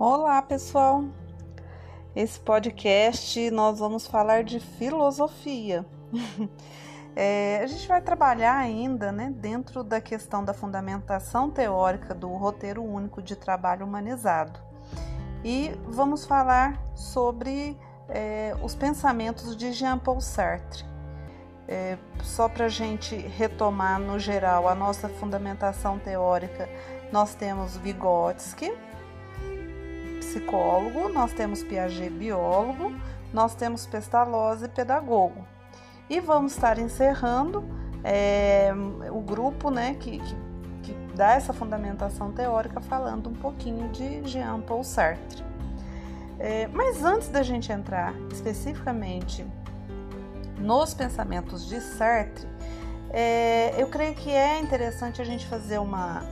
Olá, pessoal! Esse podcast nós vamos falar de filosofia. é, a gente vai trabalhar ainda né, dentro da questão da fundamentação teórica do roteiro único de trabalho humanizado. E vamos falar sobre é, os pensamentos de Jean-Paul Sartre. É, só para a gente retomar no geral a nossa fundamentação teórica, nós temos Vygotsky, psicólogo, nós temos Piaget, biólogo, nós temos Pestalozzi, pedagogo. E vamos estar encerrando é, o grupo né, que, que, que, dá essa fundamentação teórica falando um pouquinho de Jean-Paul Sartre. É, mas antes da gente entrar especificamente nos pensamentos de Sartre, é, eu creio que é interessante a gente fazer uma,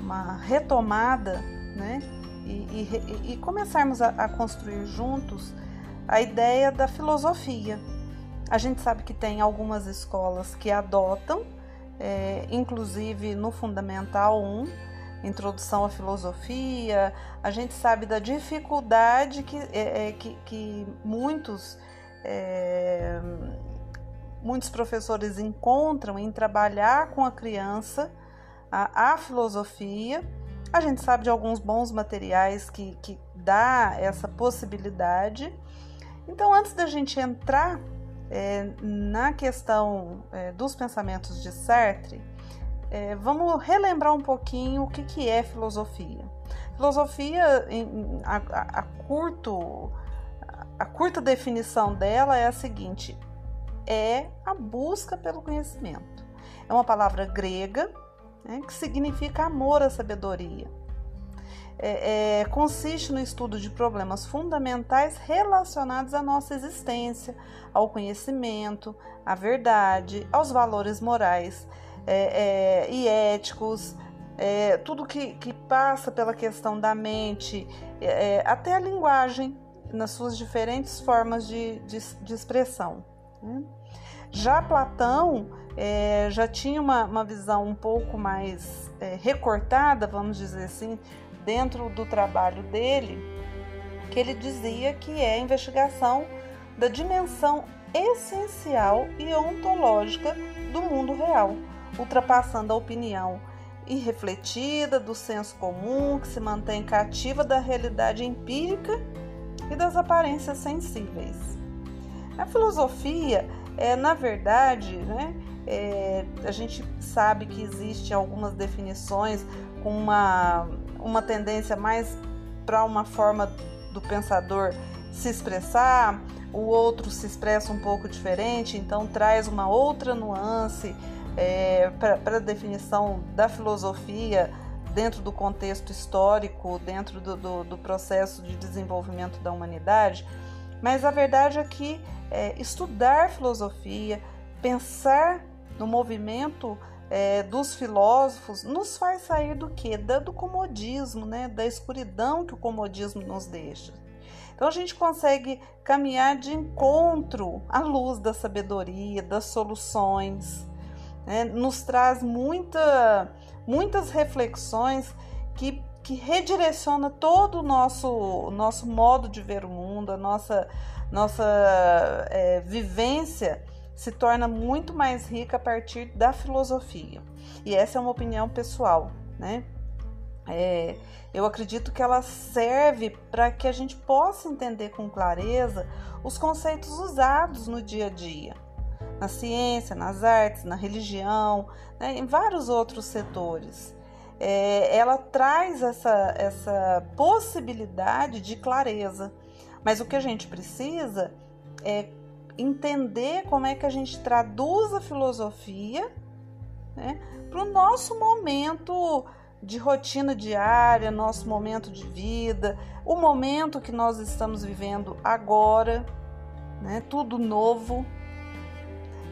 uma retomada né, e, e, e começarmos a, a construir juntos a ideia da filosofia. A gente sabe que tem algumas escolas que adotam, é, inclusive no Fundamental 1, Introdução à Filosofia. A gente sabe da dificuldade que, é, é, que, que muitos, é, muitos professores encontram em trabalhar com a criança a, a filosofia a gente sabe de alguns bons materiais que, que dá essa possibilidade. Então, antes da gente entrar é, na questão é, dos pensamentos de Sartre, é, vamos relembrar um pouquinho o que, que é filosofia. Filosofia, em, a, a, curto, a curta definição dela é a seguinte: é a busca pelo conhecimento. É uma palavra grega né, que significa amor à sabedoria. É, é, consiste no estudo de problemas fundamentais relacionados à nossa existência, ao conhecimento, à verdade, aos valores morais é, é e éticos, é, tudo que, que, passa pela questão da mente, é, até a linguagem, nas suas diferentes formas de, de, de expressão. Né? Já Platão é, já tinha uma, uma, visão um pouco mais é, recortada, vamos dizer assim, dentro do trabalho dele, que ele dizia que é a investigação da dimensão essencial e ontológica do mundo real, ultrapassando a opinião irrefletida do senso comum que se mantém cativa da realidade empírica e das aparências sensíveis. A filosofia é, na verdade, né, é, a gente sabe que existe algumas definições com uma, uma tendência mais para uma forma do pensador se expressar, o outro se expressa um pouco diferente, então traz uma outra nuance é, para a definição da filosofia dentro do contexto histórico, dentro do, do, do, processo de desenvolvimento da humanidade. Mas a verdade é que é, estudar filosofia, pensar no movimento é, dos filósofos nos faz sair do que? Do comodismo, né? da escuridão que o comodismo nos deixa. Então a gente consegue caminhar de encontro à luz da sabedoria, das soluções, né? nos traz muita, muitas reflexões que, que redireciona todo o nosso, nosso modo de ver o mundo, a nossa, nossa é, vivência se torna muito mais rica a partir da filosofia. E essa é uma opinião pessoal, né? É, eu acredito que ela serve para que a gente possa entender com clareza os conceitos usados no dia a dia, na ciência, nas artes, na religião, né, em vários outros setores. É, ela traz essa, essa possibilidade de clareza, mas o que a gente precisa é entender como é que a gente traduz a filosofia né, para o nosso momento de rotina diária, nosso momento de vida, o momento que nós estamos vivendo agora, né, tudo novo,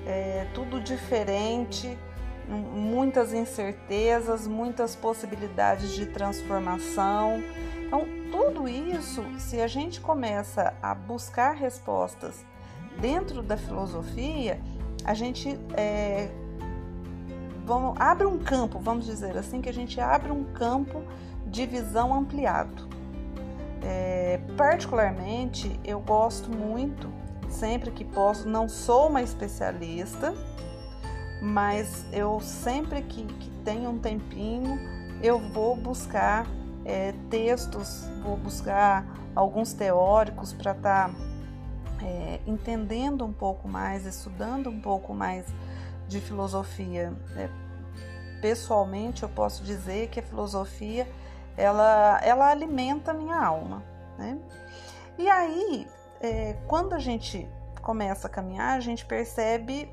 é, tudo diferente, muitas incertezas, muitas possibilidades de transformação. Então, tudo isso, se a gente começa a buscar respostas dentro da filosofia, a gente é, vamos, abre um campo, vamos dizer assim, que a gente abre um campo de visão ampliado. É, particularmente, eu gosto muito, sempre que posso, não sou uma especialista, mas eu sempre que, que tenho um tempinho, eu vou buscar é, textos, vou buscar alguns teóricos para estar tá, é, entendendo um pouco mais, estudando um pouco mais de filosofia. É, pessoalmente, eu posso dizer que a filosofia ela, ela alimenta a minha alma. Né? E aí, é, quando a gente começa a caminhar, a gente percebe,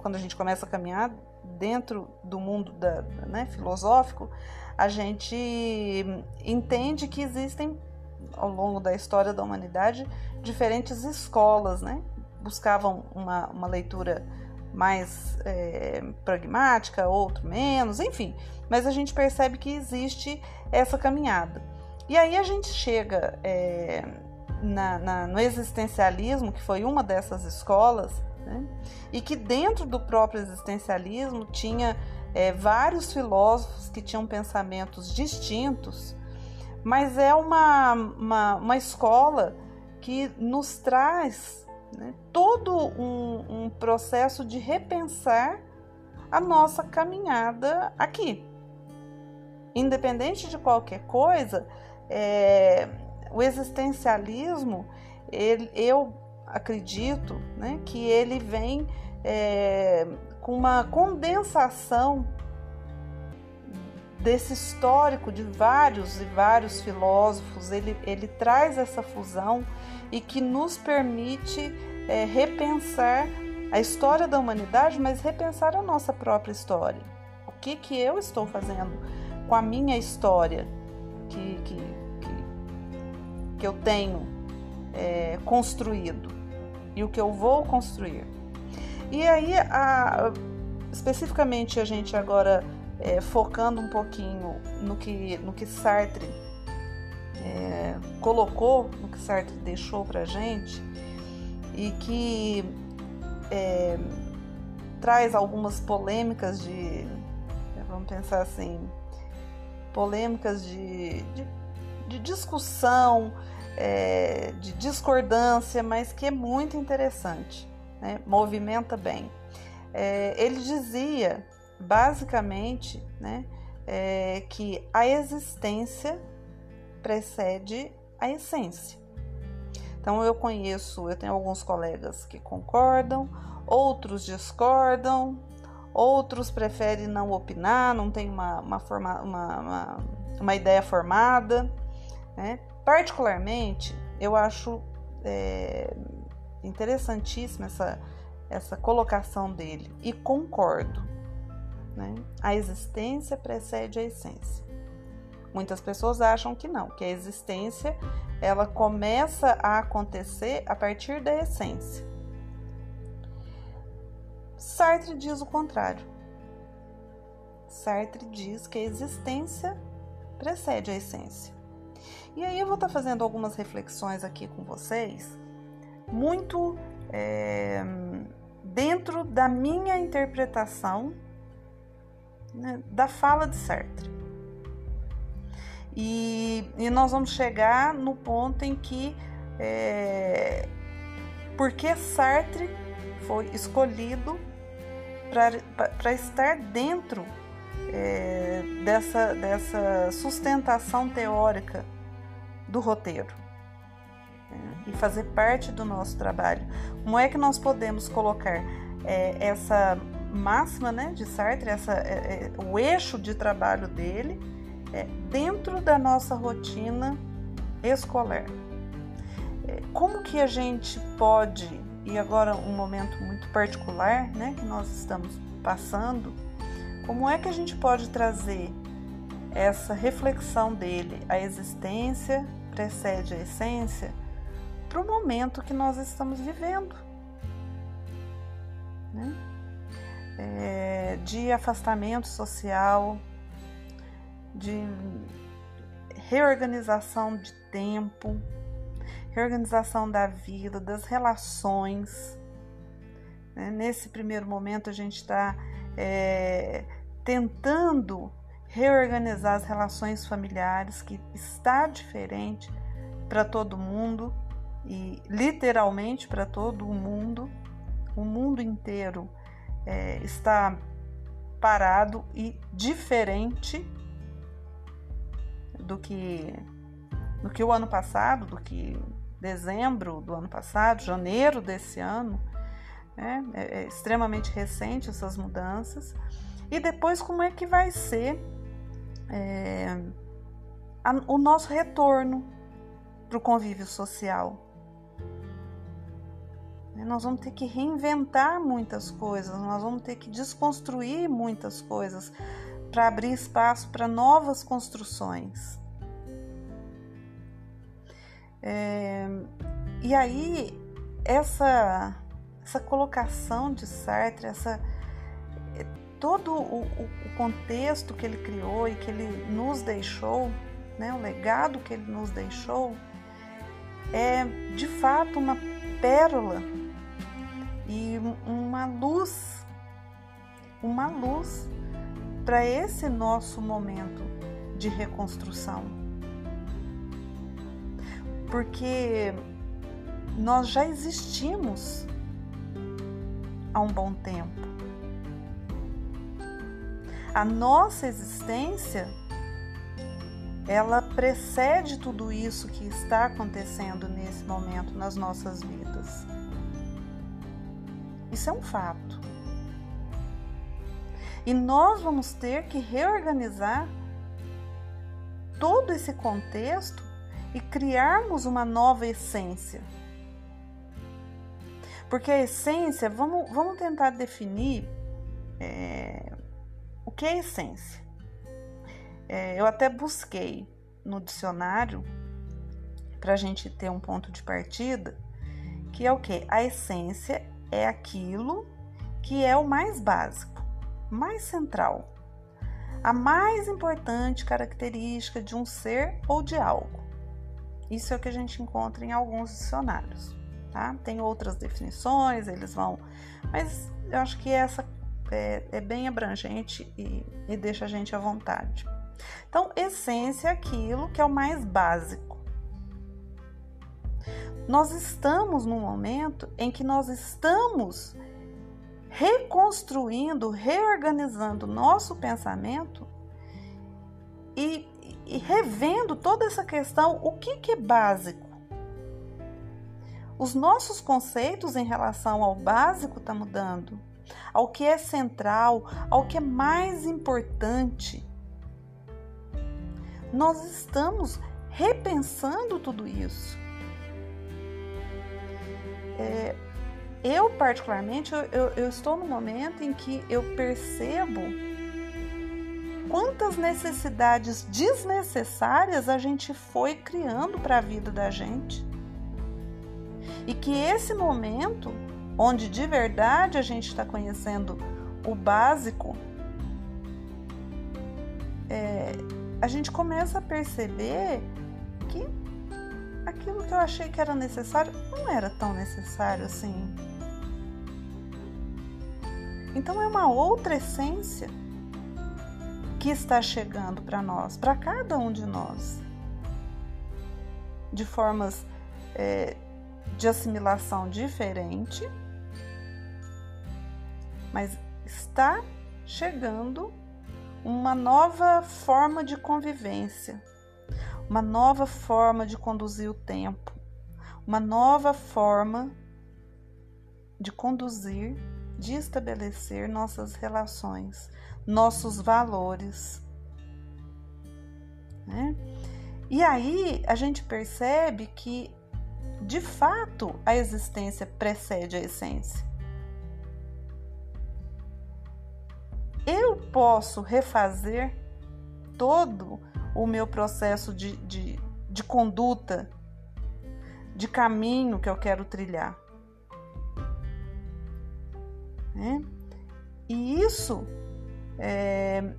quando a gente começa a caminhar dentro do mundo da, né, filosófico, a gente entende que existem ao longo da história da humanidade diferentes escolas, né? Buscavam uma, uma leitura mais é, pragmática, outro menos, enfim. Mas a gente percebe que existe essa caminhada. E aí a gente chega é, na, na, no existencialismo, que foi uma dessas escolas, né? e que dentro do próprio existencialismo tinha é, vários filósofos que tinham pensamentos distintos, mas é uma, uma, uma escola que nos traz né, todo um, um processo de repensar a nossa caminhada aqui. Independente de qualquer coisa, é, o existencialismo, ele, eu acredito né, que ele vem é, com uma condensação desse histórico de vários e vários filósofos, ele, ele traz essa fusão e que nos permite é, repensar a história da humanidade, mas repensar a nossa própria história. O que, que eu estou fazendo com a minha história que, que, que, que eu tenho é, construído e o que eu vou construir. E aí, a, especificamente, a gente agora é, focando um pouquinho no que, no que Sartre é, colocou, no que Sartre deixou para gente e que é, traz algumas polêmicas de, vamos pensar assim, polêmicas de, de, de discussão, é, de discordância, mas que é muito interessante né? movimenta bem. É, ele dizia, basicamente, né, é, que a existência precede a essência. Então eu conheço, eu tenho alguns colegas que concordam, outros discordam, outros preferem não opinar, não tem uma, uma, forma, uma, uma, uma ideia formada. Né? Particularmente, eu acho é, interessantíssima essa, essa colocação dele e concordo. Né? A existência precede a essência. Muitas pessoas acham que não, que a existência ela começa a acontecer a partir da essência. Sartre diz o contrário. Sartre diz que a existência precede a essência. E aí eu vou estar fazendo algumas reflexões aqui com vocês muito é, dentro da minha interpretação né, da fala de Sartre. E, e, nós vamos chegar no ponto em que é, porque Sartre foi escolhido para estar dentro é, dessa, dessa sustentação teórica do roteiro e fazer parte do nosso trabalho. Como é que nós podemos colocar é, essa máxima né, de Sartre, essa, é, é, o eixo de trabalho dele, é, dentro da nossa rotina escolar? É, como que a gente pode, e agora um momento muito particular né, que nós estamos passando, como é que a gente pode trazer essa reflexão dele, a existência precede a essência, para o momento que nós estamos vivendo. Né? É, de afastamento social, de reorganização de tempo, reorganização da vida, das relações. Né? Nesse primeiro momento, a gente está é, tentando reorganizar as relações familiares, que está diferente para todo mundo e literalmente para todo o mundo. O mundo inteiro é, está parado e diferente do que do que o ano passado, do que dezembro do ano passado, janeiro desse ano. Né? É, é extremamente recente essas mudanças. E depois como é que vai ser é, a, o nosso retorno para o convívio social. Né, nós vamos ter que reinventar muitas coisas, nós vamos ter que desconstruir muitas coisas para abrir espaço para novas construções. É, e aí, essa, essa colocação de Sartre, essa, é, todo o, o contexto que ele criou e que ele nos deixou, né, o legado que ele nos deixou, é de fato uma pérola e uma luz, uma luz para esse nosso momento de reconstrução. Porque nós já existimos há um bom tempo. A nossa existência ela precede tudo isso que está acontecendo nesse momento nas nossas vidas. Isso é um fato. E nós vamos ter que reorganizar todo esse contexto e criarmos uma nova essência. Porque a essência, vamos, vamos tentar definir é, o que é essência. É, eu até busquei no dicionário para a gente ter um ponto de partida, que é o que? A essência é aquilo que é o mais básico, mais central, a mais importante característica de um ser ou de algo. Isso é o que a gente encontra em alguns dicionários, tá? Tem outras definições, eles vão, mas eu acho que essa é, é bem abrangente e, e deixa a gente à vontade. Então, essência é aquilo que é o mais básico. Nós estamos num momento em que nós estamos reconstruindo, reorganizando nosso pensamento e, e revendo toda essa questão: o que, que é básico? Os nossos conceitos em relação ao básico estão tá mudando, ao que é central, ao que é mais importante nós estamos repensando tudo isso. É, eu, particularmente, eu, eu, eu estou no momento em que eu percebo quantas necessidades desnecessárias a gente foi criando para a vida da gente. E que esse momento, onde de verdade a gente está conhecendo o básico, é, a gente começa a perceber aquilo que eu achei que era necessário não era tão necessário assim. Então é uma outra essência que está chegando para nós, para cada um de nós, de formas é, de assimilação diferente, mas está chegando uma nova forma de convivência, uma nova forma de conduzir o tempo, uma nova forma de conduzir, de estabelecer nossas relações, nossos valores. Né? E aí a gente percebe que, de fato, a existência precede a essência. eu posso refazer todo o meu processo de, de, de conduta, de caminho que eu quero trilhar. Né? E isso é,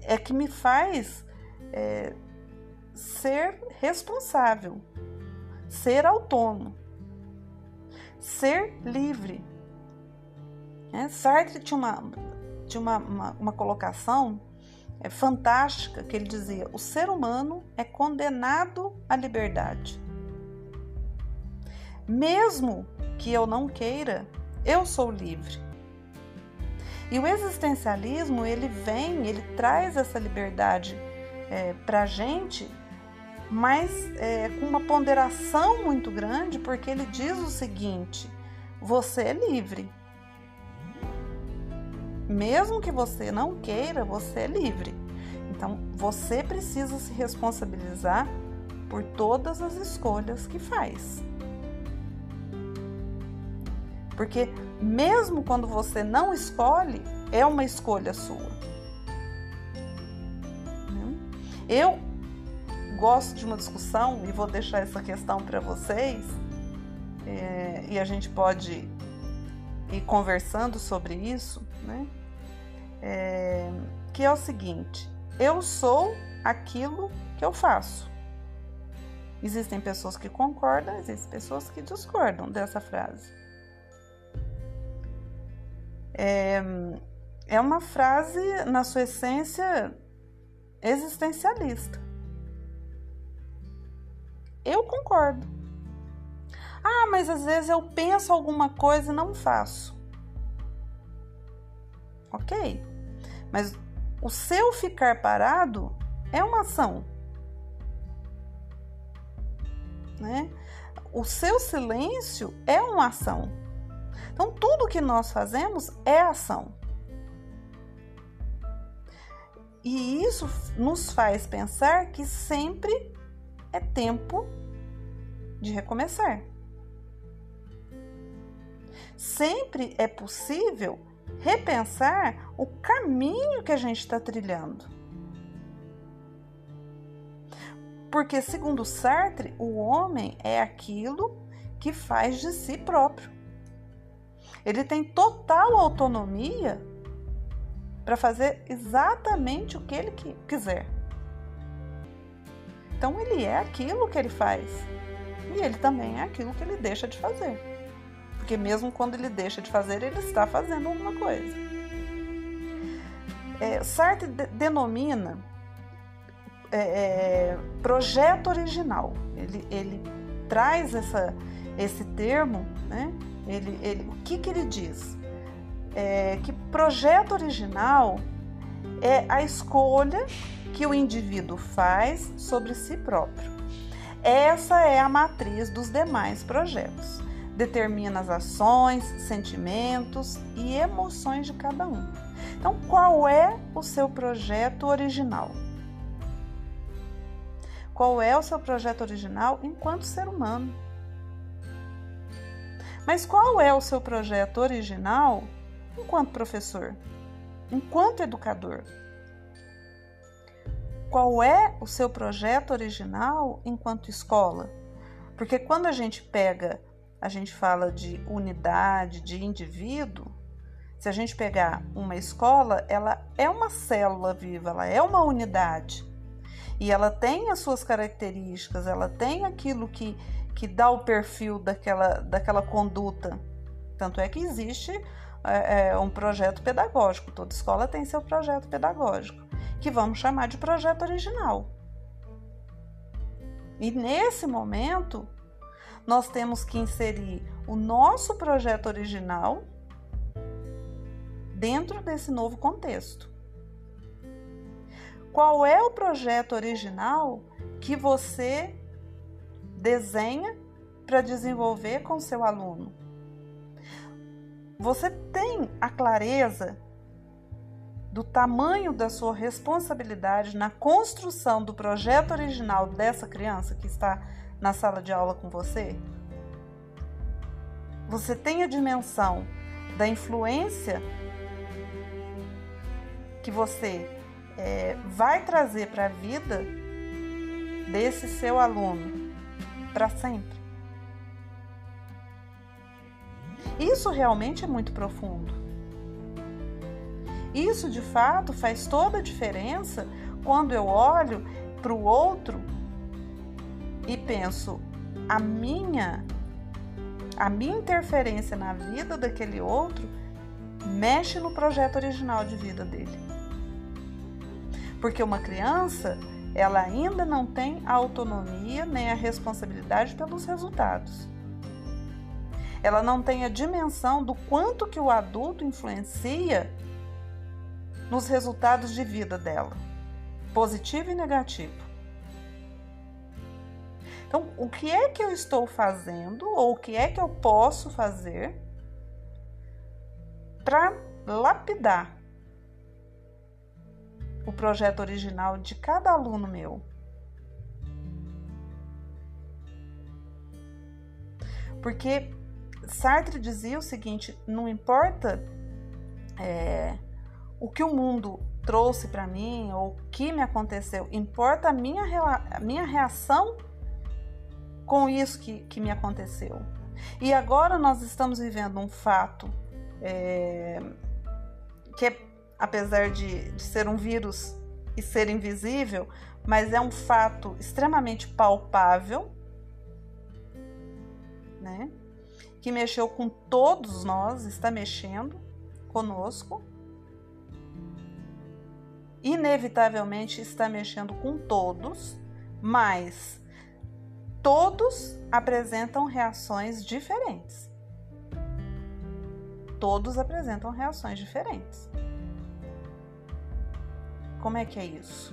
é, que me faz é, ser responsável, ser autônomo, ser livre. É, Sartre tinha uma, tinha uma, uma, uma colocação é, fantástica que ele dizia: o ser humano é condenado à liberdade. Mesmo que eu não queira, eu sou livre. E o existencialismo ele vem, ele traz essa liberdade é, para a gente, mas é, com uma ponderação muito grande, porque ele diz o seguinte: você é livre. Mesmo que você não queira, você é livre. Então você precisa se responsabilizar por todas as escolhas que faz. Porque mesmo quando você não escolhe, é uma escolha sua. Eu gosto de uma discussão e vou deixar essa questão para vocês, é, e a gente pode ir conversando sobre isso, né? É, que é o seguinte: eu sou aquilo que eu faço. Existem pessoas que concordam, existem pessoas que discordam dessa frase. É, é uma frase, na sua essência, existencialista. Eu concordo. Ah, mas às vezes eu penso alguma coisa e não faço. Ok. Mas o seu ficar parado é uma ação. Né? O seu silêncio é uma ação. Então, tudo que nós fazemos é ação. E isso nos faz pensar que sempre é tempo de recomeçar. Sempre é possível repensar o caminho que a gente está trilhando. Porque, segundo Sartre, o homem é aquilo que faz de si próprio. Ele tem total autonomia para fazer exatamente o que ele quiser. Então ele é aquilo que ele faz e ele também é aquilo que ele deixa de fazer. Porque mesmo quando ele deixa de fazer, ele está fazendo alguma coisa. É, Sartre de denomina é, é, projeto original. Ele, ele traz essa, esse termo, né? Ele, ele, o que, que ele diz? é, que projeto original é a escolha que o indivíduo faz sobre si próprio. Essa é a matriz dos demais projetos. Determina as ações, sentimentos e emoções de cada um. Então, qual é o seu projeto original? Qual é o seu projeto original enquanto ser humano? Mas qual é o seu projeto original enquanto professor, enquanto educador? Qual é o seu projeto original enquanto escola? Porque quando a gente pega, a gente fala de unidade, de indivíduo, se a gente pegar uma escola, ela é uma célula viva, ela é uma unidade. E ela tem as suas características, ela tem aquilo que, que dá o perfil daquela, daquela conduta. Tanto é que existe é, é, um projeto pedagógico. Toda escola tem seu projeto pedagógico, que vamos chamar de projeto original. E nesse momento, nós temos que inserir o nosso projeto original dentro desse novo contexto. Qual é o projeto original que você desenha para desenvolver com seu aluno? Você tem a clareza do tamanho da sua responsabilidade na construção do projeto original dessa criança que está na sala de aula com você? Você tem a dimensão da influência que você é, vai trazer para a vida desse seu aluno para sempre? Isso realmente é muito profundo. Isso de fato faz toda a diferença quando eu olho para o outro e penso a minha a minha interferência na vida daquele outro mexe no projeto original de vida dele. Porque uma criança, ela ainda não tem a autonomia nem a responsabilidade pelos resultados. ela não tem a dimensão do quanto que o adulto influencia nos resultados de vida dela, positivo e negativo. Então, o que é que eu estou fazendo ou o que é que eu posso fazer para lapidar o projeto original de cada aluno meu? Porque Sartre dizia o seguinte: não importa é, o que o mundo trouxe para mim ou o que me aconteceu, importa a minha, a minha reação com isso que, que me aconteceu. E agora nós estamos vivendo um fato é, que, é, apesar de, de ser um vírus e ser invisível, mas é um fato extremamente palpável, né? Que mexeu com todos nós, está mexendo conosco inevitavelmente está mexendo com todos, mas todos apresentam reações diferentes. Todos apresentam reações diferentes. Como é que é isso?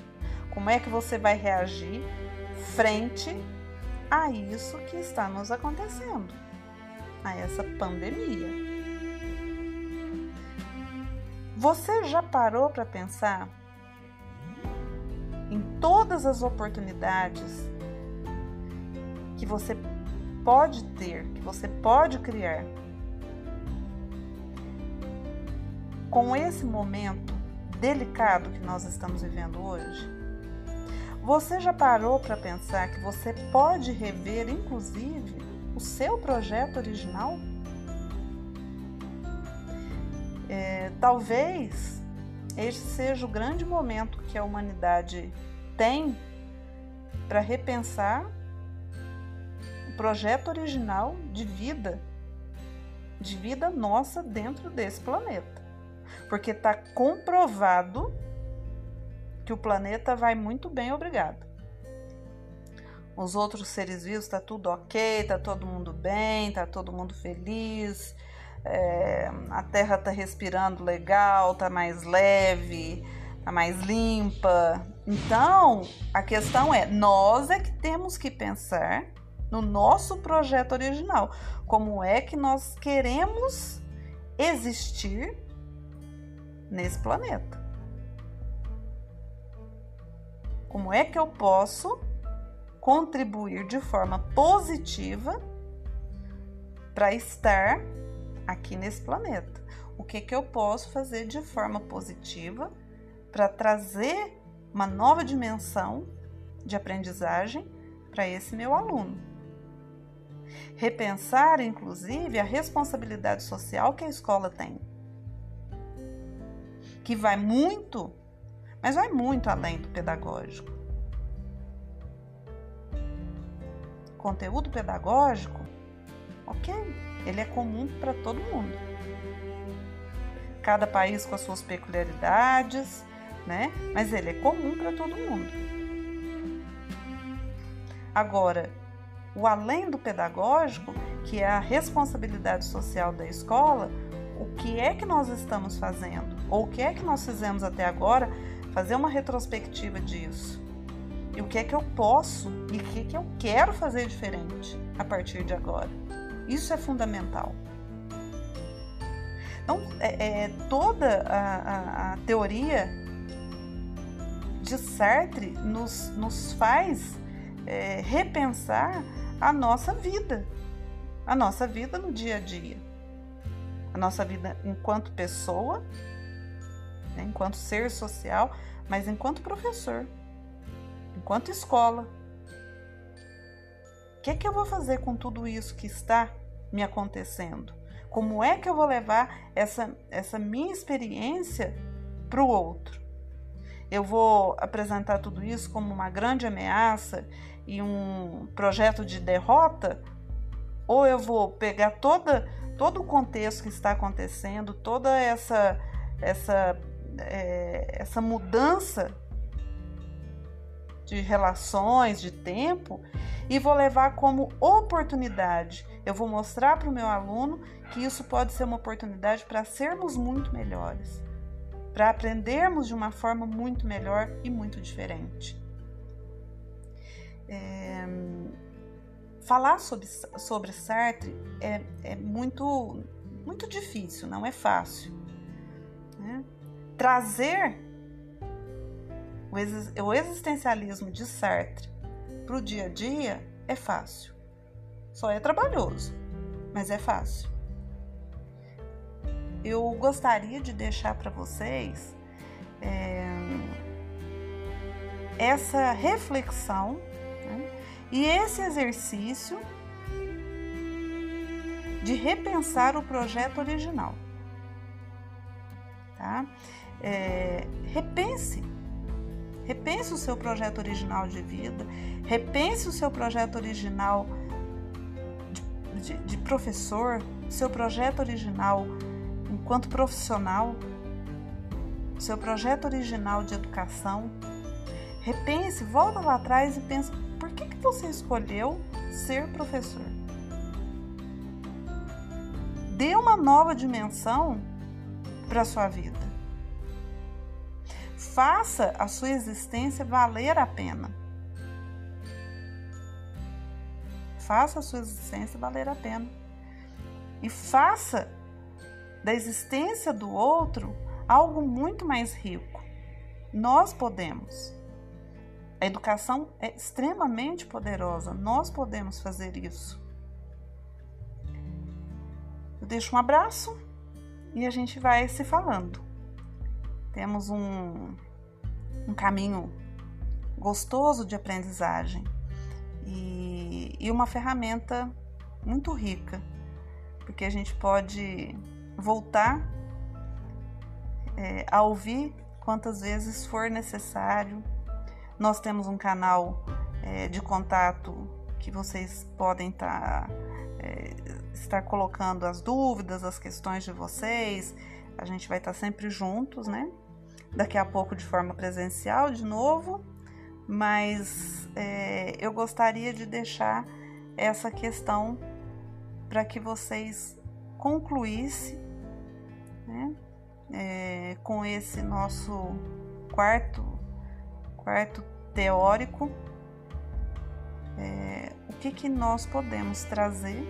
Como é que você vai reagir frente a isso que está nos acontecendo, a essa pandemia? Você já parou para pensar em todas as oportunidades que você pode ter, que você pode criar. Com esse momento delicado que nós estamos vivendo hoje, você já parou para pensar que você pode rever, inclusive, o seu projeto original? É, talvez este seja o grande momento que a humanidade tem para repensar projeto original de vida, de vida nossa dentro desse planeta. Porque está comprovado que o planeta vai muito bem, obrigado. Os outros seres vivos está tudo ok, está todo mundo bem, está todo mundo feliz, é, a terra está respirando legal, está mais leve, está mais limpa. Então, a questão é: nós é que temos que pensar no nosso projeto original. Como é que nós queremos existir nesse planeta? Como é que eu posso contribuir de forma positiva para estar aqui nesse planeta. O que, que eu posso fazer de forma positiva para trazer uma nova dimensão de aprendizagem para esse meu aluno? Repensar, inclusive, a responsabilidade social que a escola tem, que vai muito, mas vai muito além do pedagógico. Conteúdo pedagógico, ok, ele é comum para todo mundo. Cada país com as suas peculiaridades, né? Mas ele é comum para todo mundo. Agora, o além do pedagógico, que é a responsabilidade social da escola, o que é que nós estamos fazendo? Ou o que é que nós fizemos até agora? Fazer uma retrospectiva disso. E o que é que eu posso e o que é que eu quero fazer diferente a partir de agora? Isso é fundamental. Então, é, é toda a, a, a, teoria de Sartre nos, nos faz é, repensar a nossa vida, a nossa vida no dia a dia, a nossa vida enquanto pessoa, né, enquanto ser social, mas enquanto professor, enquanto escola. O que, é que eu vou fazer com tudo isso que está me acontecendo? Como é que eu vou levar essa, essa minha experiência para o outro? Eu vou apresentar tudo isso como uma grande ameaça e um projeto de derrota? Ou eu vou pegar toda, todo o contexto que está acontecendo, toda essa, essa, é, essa mudança de relações, de tempo, e vou levar como oportunidade. Eu vou mostrar para o meu aluno que isso pode ser uma oportunidade para sermos muito melhores, para aprendermos de uma forma muito melhor e muito diferente. É, falar sobre, sobre Sartre é, é muito, muito difícil, não é fácil. Né? Trazer o existencialismo de Sartre para o dia a dia é fácil. Só é trabalhoso, mas é fácil. Eu gostaria de deixar para vocês é, essa reflexão e esse exercício de repensar o projeto original. Tá? É, repense Repense o seu projeto original de vida, repense o seu projeto original de, de, de professor, seu projeto original enquanto profissional, seu projeto original de educação. Repense, volta lá atrás e pense: por você escolheu ser professor? Dê uma nova dimensão para sua vida faça a sua existência valer a pena. Faça a sua existência valer a pena. E faça da existência do outro algo muito mais rico. Nós podemos. A educação é extremamente poderosa. Nós podemos fazer isso. Eu deixo um abraço e a gente vai se falando. Temos um um caminho gostoso de aprendizagem e, e uma ferramenta muito rica, porque a gente pode voltar é, a ouvir quantas vezes for necessário. Nós temos um canal é, de contato que vocês podem tá, é, estar colocando as dúvidas, as questões de vocês. A gente vai estar sempre juntos, né? daqui a pouco de forma presencial de novo, mas é, eu gostaria de deixar essa questão para que vocês concluíssem né, é, com esse nosso quarto, quarto teórico, é, o que, que nós podemos trazer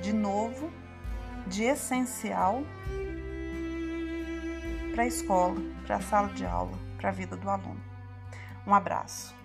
de novo, de essencial para a escola, para a sala de aula, para a vida do aluno. Um abraço.